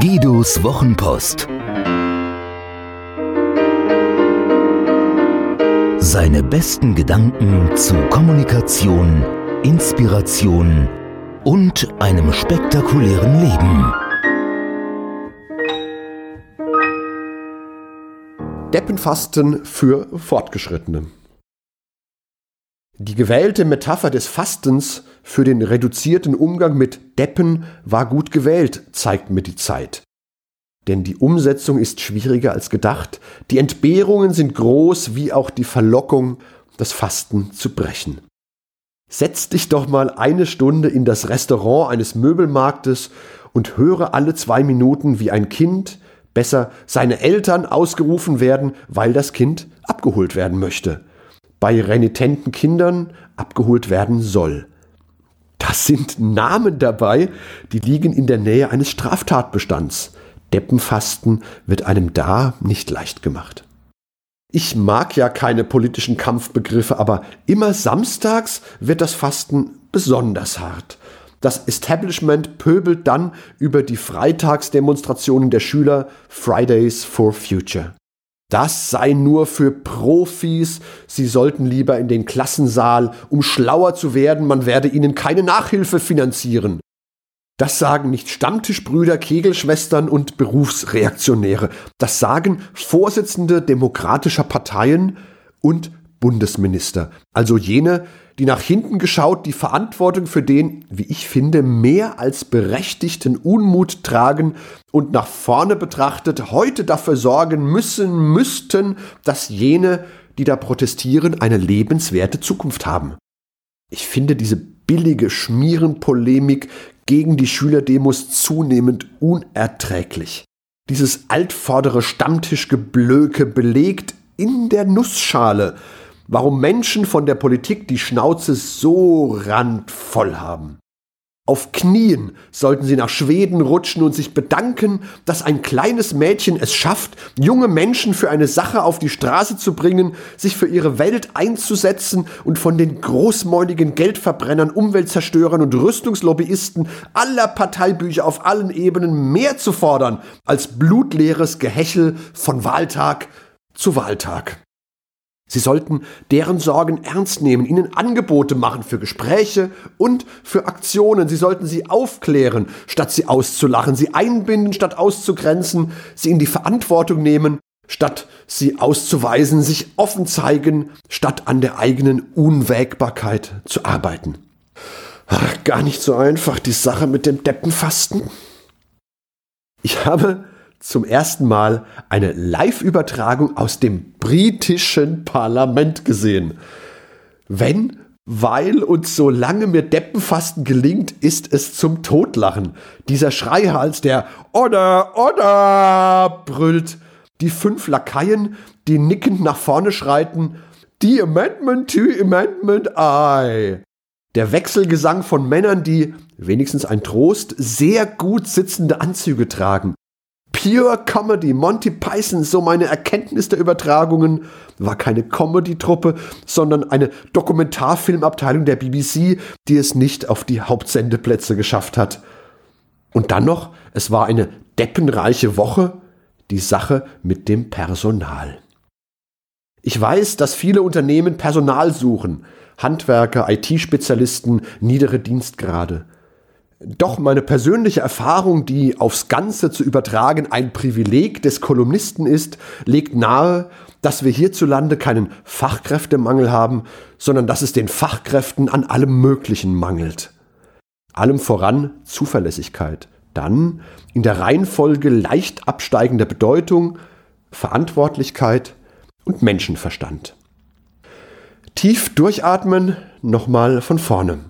Guidos Wochenpost. Seine besten Gedanken zu Kommunikation, Inspiration und einem spektakulären Leben. Deppenfasten für Fortgeschrittene. Die gewählte Metapher des Fastens für den reduzierten Umgang mit Deppen war gut gewählt, zeigt mir die Zeit. Denn die Umsetzung ist schwieriger als gedacht, die Entbehrungen sind groß, wie auch die Verlockung, das Fasten zu brechen. Setz dich doch mal eine Stunde in das Restaurant eines Möbelmarktes und höre alle zwei Minuten, wie ein Kind, besser seine Eltern ausgerufen werden, weil das Kind abgeholt werden möchte bei renitenten Kindern abgeholt werden soll. Das sind Namen dabei, die liegen in der Nähe eines Straftatbestands. Deppenfasten wird einem da nicht leicht gemacht. Ich mag ja keine politischen Kampfbegriffe, aber immer samstags wird das Fasten besonders hart. Das Establishment pöbelt dann über die Freitagsdemonstrationen der Schüler Fridays for Future. Das sei nur für Profis, sie sollten lieber in den Klassensaal, um schlauer zu werden, man werde ihnen keine Nachhilfe finanzieren. Das sagen nicht Stammtischbrüder, Kegelschwestern und Berufsreaktionäre. Das sagen Vorsitzende demokratischer Parteien und Bundesminister, also jene, die nach hinten geschaut die Verantwortung für den, wie ich finde, mehr als berechtigten Unmut tragen und nach vorne betrachtet heute dafür sorgen müssen, müssten, dass jene, die da protestieren, eine lebenswerte Zukunft haben. Ich finde diese billige Schmierenpolemik gegen die Schülerdemos zunehmend unerträglich. Dieses altvordere Stammtischgeblöke belegt in der Nussschale, warum Menschen von der Politik die Schnauze so randvoll haben. Auf Knien sollten sie nach Schweden rutschen und sich bedanken, dass ein kleines Mädchen es schafft, junge Menschen für eine Sache auf die Straße zu bringen, sich für ihre Welt einzusetzen und von den großmäuligen Geldverbrennern, Umweltzerstörern und Rüstungslobbyisten aller Parteibücher auf allen Ebenen mehr zu fordern als blutleeres Gehechel von Wahltag zu Wahltag. Sie sollten deren Sorgen ernst nehmen, ihnen Angebote machen für Gespräche und für Aktionen. Sie sollten sie aufklären, statt sie auszulachen, sie einbinden, statt auszugrenzen, sie in die Verantwortung nehmen, statt sie auszuweisen, sich offen zeigen, statt an der eigenen Unwägbarkeit zu arbeiten. Ach, gar nicht so einfach, die Sache mit dem Deppenfasten. Ich habe zum ersten Mal eine Live-Übertragung aus dem britischen Parlament gesehen. Wenn, weil und solange mir Deppenfasten gelingt, ist es zum Totlachen. Dieser Schreihals, der Order, Order brüllt. Die fünf Lakaien, die nickend nach vorne schreiten. Die Amendment to Amendment I. Der Wechselgesang von Männern, die, wenigstens ein Trost, sehr gut sitzende Anzüge tragen. Pure Comedy, Monty Python, so meine Erkenntnis der Übertragungen, war keine Comedy-Truppe, sondern eine Dokumentarfilmabteilung der BBC, die es nicht auf die Hauptsendeplätze geschafft hat. Und dann noch, es war eine deppenreiche Woche, die Sache mit dem Personal. Ich weiß, dass viele Unternehmen Personal suchen, Handwerker, IT-Spezialisten, niedere Dienstgrade. Doch meine persönliche Erfahrung, die aufs Ganze zu übertragen ein Privileg des Kolumnisten ist, legt nahe, dass wir hierzulande keinen Fachkräftemangel haben, sondern dass es den Fachkräften an allem Möglichen mangelt. Allem voran Zuverlässigkeit, dann in der Reihenfolge leicht absteigender Bedeutung Verantwortlichkeit und Menschenverstand. Tief durchatmen, nochmal von vorne.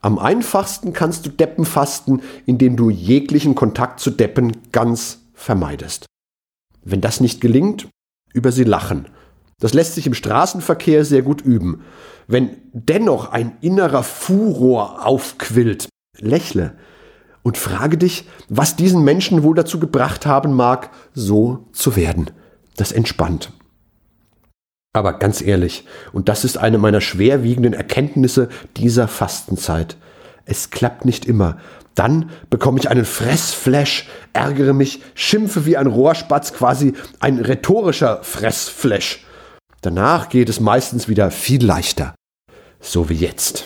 Am einfachsten kannst du Deppen fasten, indem du jeglichen Kontakt zu Deppen ganz vermeidest. Wenn das nicht gelingt, über sie lachen. Das lässt sich im Straßenverkehr sehr gut üben. Wenn dennoch ein innerer Furor aufquillt, lächle und frage dich, was diesen Menschen wohl dazu gebracht haben mag, so zu werden. Das entspannt. Aber ganz ehrlich, und das ist eine meiner schwerwiegenden Erkenntnisse dieser Fastenzeit. Es klappt nicht immer. Dann bekomme ich einen Fressflash, ärgere mich, schimpfe wie ein Rohrspatz, quasi ein rhetorischer Fressflash. Danach geht es meistens wieder viel leichter. So wie jetzt.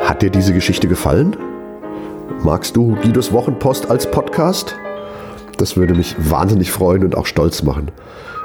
Hat dir diese Geschichte gefallen? Magst du Guidos Wochenpost als Podcast? Das würde mich wahnsinnig freuen und auch stolz machen.